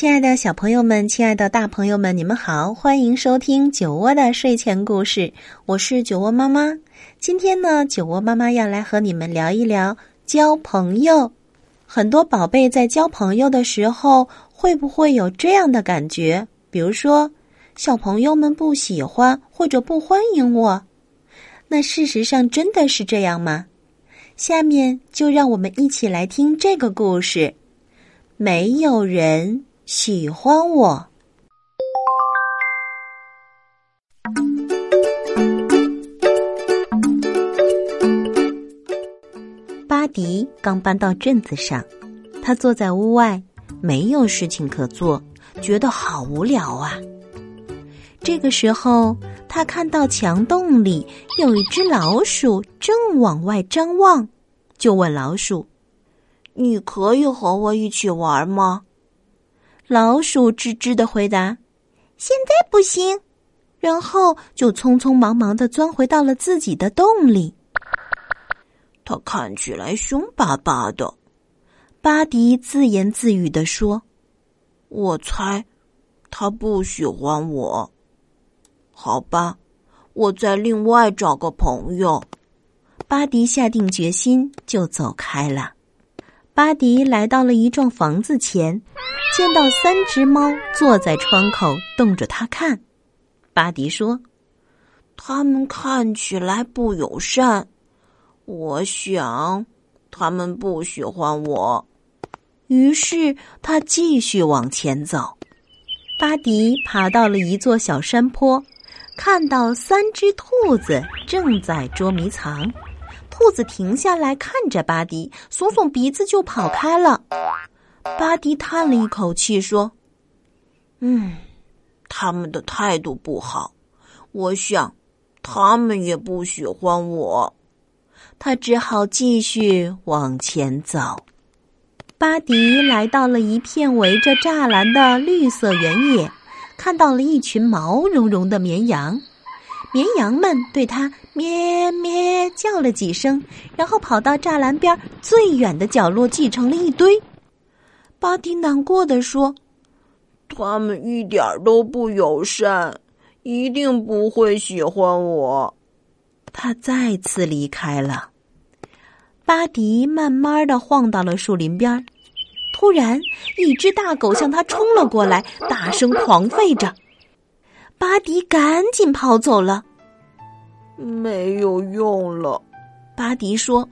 亲爱的小朋友们，亲爱的大朋友们，你们好，欢迎收听酒窝的睡前故事。我是酒窝妈妈。今天呢，酒窝妈妈要来和你们聊一聊交朋友。很多宝贝在交朋友的时候，会不会有这样的感觉？比如说，小朋友们不喜欢或者不欢迎我。那事实上真的是这样吗？下面就让我们一起来听这个故事。没有人。喜欢我。巴迪刚搬到镇子上，他坐在屋外，没有事情可做，觉得好无聊啊。这个时候，他看到墙洞里有一只老鼠正往外张望，就问老鼠：“你可以和我一起玩吗？”老鼠吱吱的回答：“现在不行。”然后就匆匆忙忙的钻回到了自己的洞里。他看起来凶巴巴的，巴迪自言自语的说：“我猜，他不喜欢我。好吧，我再另外找个朋友。”巴迪下定决心，就走开了。巴迪来到了一幢房子前，见到三只猫坐在窗口瞪着他看。巴迪说：“他们看起来不友善，我想他们不喜欢我。”于是他继续往前走。巴迪爬到了一座小山坡，看到三只兔子正在捉迷藏。兔子停下来看着巴迪，耸耸鼻子就跑开了。巴迪叹了一口气说：“嗯，他们的态度不好，我想他们也不喜欢我。”他只好继续往前走。巴迪来到了一片围着栅栏的绿色原野，看到了一群毛茸茸的绵羊。绵羊们对他咩咩叫了几声，然后跑到栅栏边最远的角落，挤成了一堆。巴迪难过的说：“他们一点都不友善，一定不会喜欢我。”他再次离开了。巴迪慢慢的晃到了树林边，突然，一只大狗向他冲了过来，大声狂吠着。巴迪赶紧跑走了，没有用了。巴迪说：“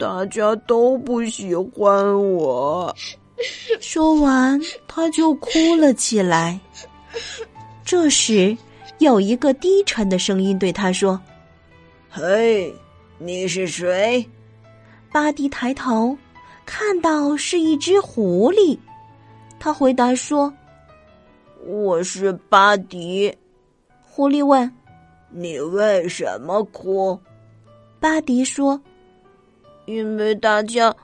大家都不喜欢我。” 说完，他就哭了起来。这时，有一个低沉的声音对他说：“嘿，你是谁？”巴迪抬头，看到是一只狐狸。他回答说。我是巴迪，狐狸问：“你为什么哭？”巴迪说：“因为大家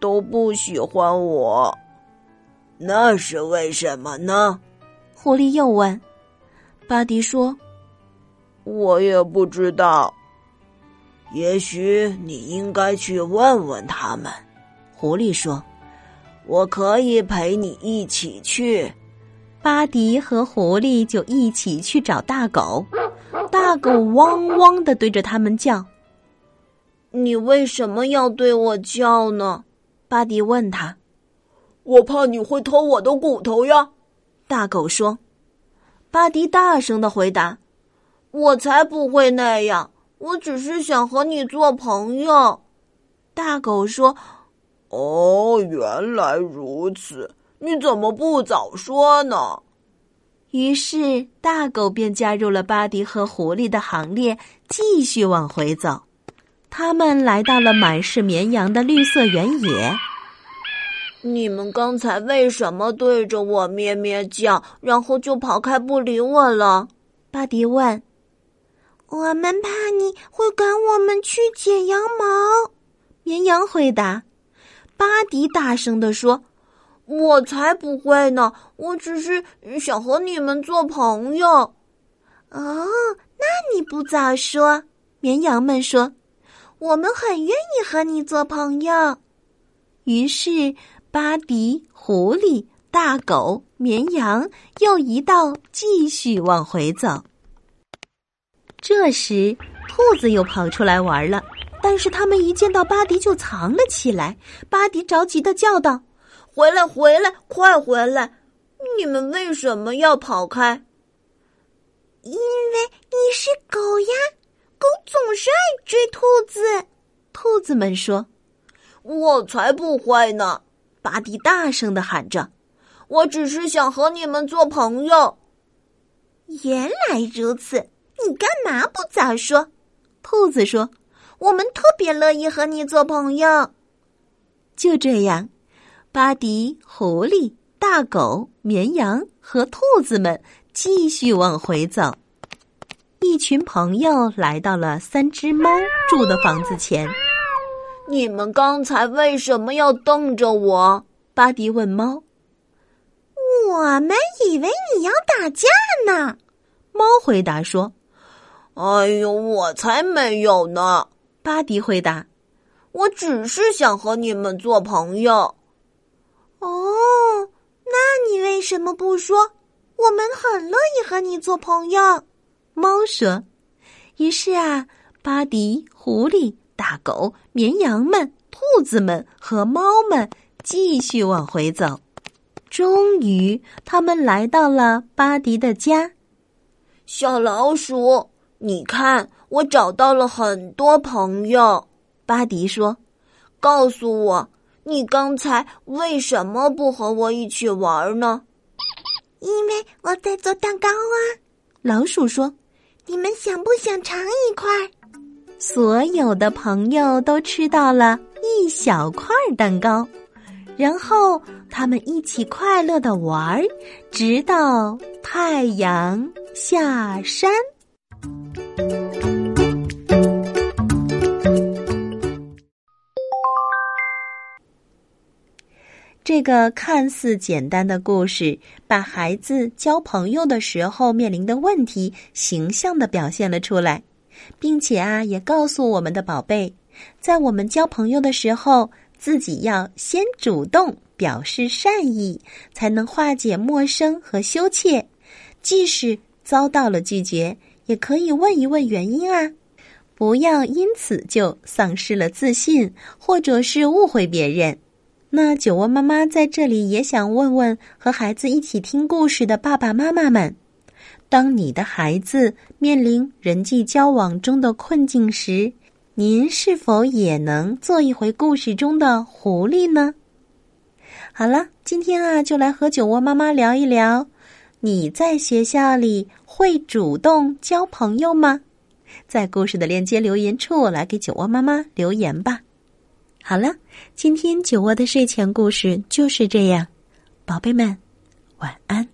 都不喜欢我。”那是为什么呢？狐狸又问。巴迪说：“我也不知道。也许你应该去问问他们。”狐狸说：“我可以陪你一起去。”巴迪和狐狸就一起去找大狗，大狗汪汪的对着他们叫。你为什么要对我叫呢？巴迪问他。我怕你会偷我的骨头呀，大狗说。巴迪大声的回答：“我才不会那样，我只是想和你做朋友。”大狗说：“哦，原来如此。”你怎么不早说呢？于是大狗便加入了巴迪和狐狸的行列，继续往回走。他们来到了满是绵羊的绿色原野。你们刚才为什么对着我咩咩叫，然后就跑开不理我了？巴迪问。我们怕你会赶我们去剪羊毛。绵羊回答。巴迪大声地说：“我才不会呢！我只是想和你们做朋友。”哦，那你不早说？绵羊们说：“我们很愿意和你做朋友。”于是，巴迪、狐狸、大狗、绵羊又一道继续往回走。这时，兔子又跑出来玩了。但是他们一见到巴迪就藏了起来。巴迪着急的叫道：“回来，回来，快回来！你们为什么要跑开？”“因为你是狗呀，狗总是爱追兔子。”兔子们说。“我才不会呢！”巴迪大声的喊着，“我只是想和你们做朋友。”原来如此，你干嘛不早说？”兔子说。我们特别乐意和你做朋友。就这样，巴迪、狐狸、大狗、绵羊和兔子们继续往回走。一群朋友来到了三只猫住的房子前。你们刚才为什么要瞪着我？巴迪问猫。我们以为你要打架呢。猫回答说：“哎呦，我才没有呢。”巴迪回答：“我只是想和你们做朋友。”哦，那你为什么不说？我们很乐意和你做朋友。”猫说。于是啊，巴迪、狐狸、大狗、绵羊们、兔子们和猫们继续往回走。终于，他们来到了巴迪的家。小老鼠，你看。我找到了很多朋友，巴迪说：“告诉我，你刚才为什么不和我一起玩呢？”因为我在做蛋糕啊，老鼠说：“你们想不想尝一块？”所有的朋友都吃到了一小块蛋糕，然后他们一起快乐的玩，直到太阳下山。这个看似简单的故事，把孩子交朋友的时候面临的问题形象的表现了出来，并且啊，也告诉我们的宝贝，在我们交朋友的时候，自己要先主动表示善意，才能化解陌生和羞怯。即使遭到了拒绝，也可以问一问原因啊，不要因此就丧失了自信，或者是误会别人。那酒窝妈妈在这里也想问问和孩子一起听故事的爸爸妈妈们：当你的孩子面临人际交往中的困境时，您是否也能做一回故事中的狐狸呢？好了，今天啊，就来和酒窝妈妈聊一聊：你在学校里会主动交朋友吗？在故事的链接留言处来给酒窝妈妈留言吧。好了，今天酒窝的睡前故事就是这样，宝贝们，晚安。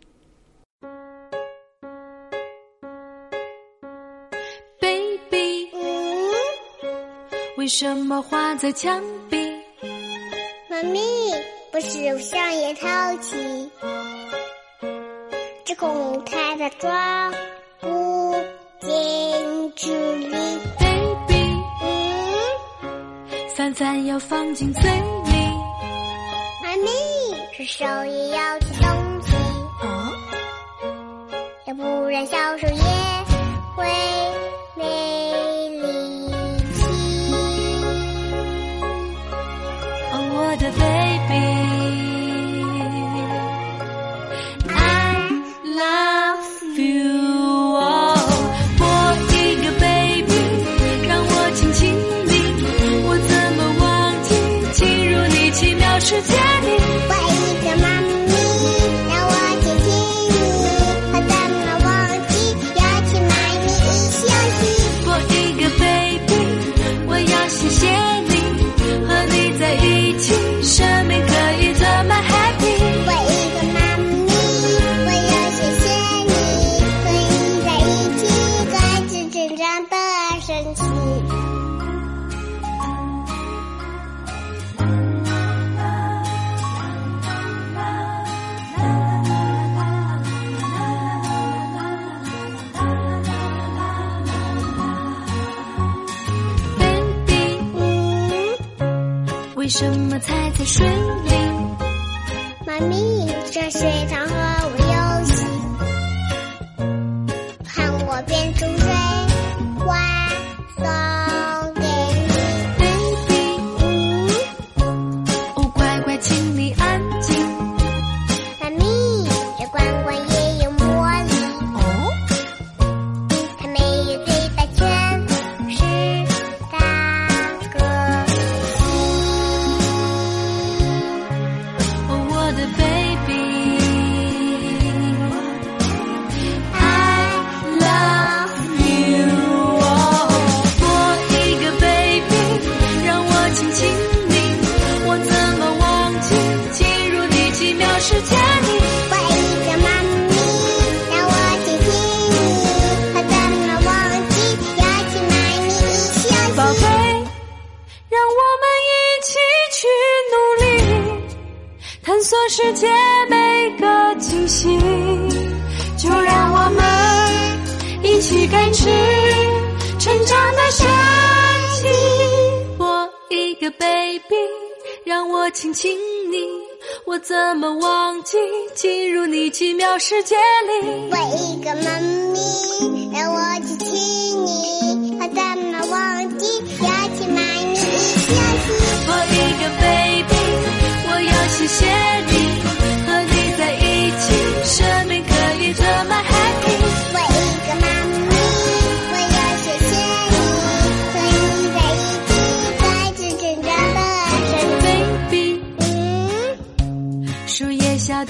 什么画在墙壁？妈咪，不是上也淘气，这空开的窗不禁止里。饭饭要放进嘴里，妈咪，是手也要吃东西，哦，要不然小手也会没 baby。什么踩在水里？妈咪，这水塘和世界每个惊喜。就让我们一起感知成长的神奇。我一个 baby，让我亲亲你，我怎么忘记进入你奇妙世界里？我一个妈咪，让我亲亲你，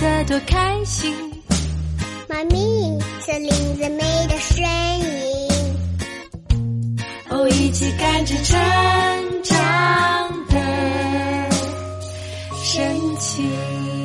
得多开心，妈咪，森林最美的声音。哦，一起感知成长的神奇。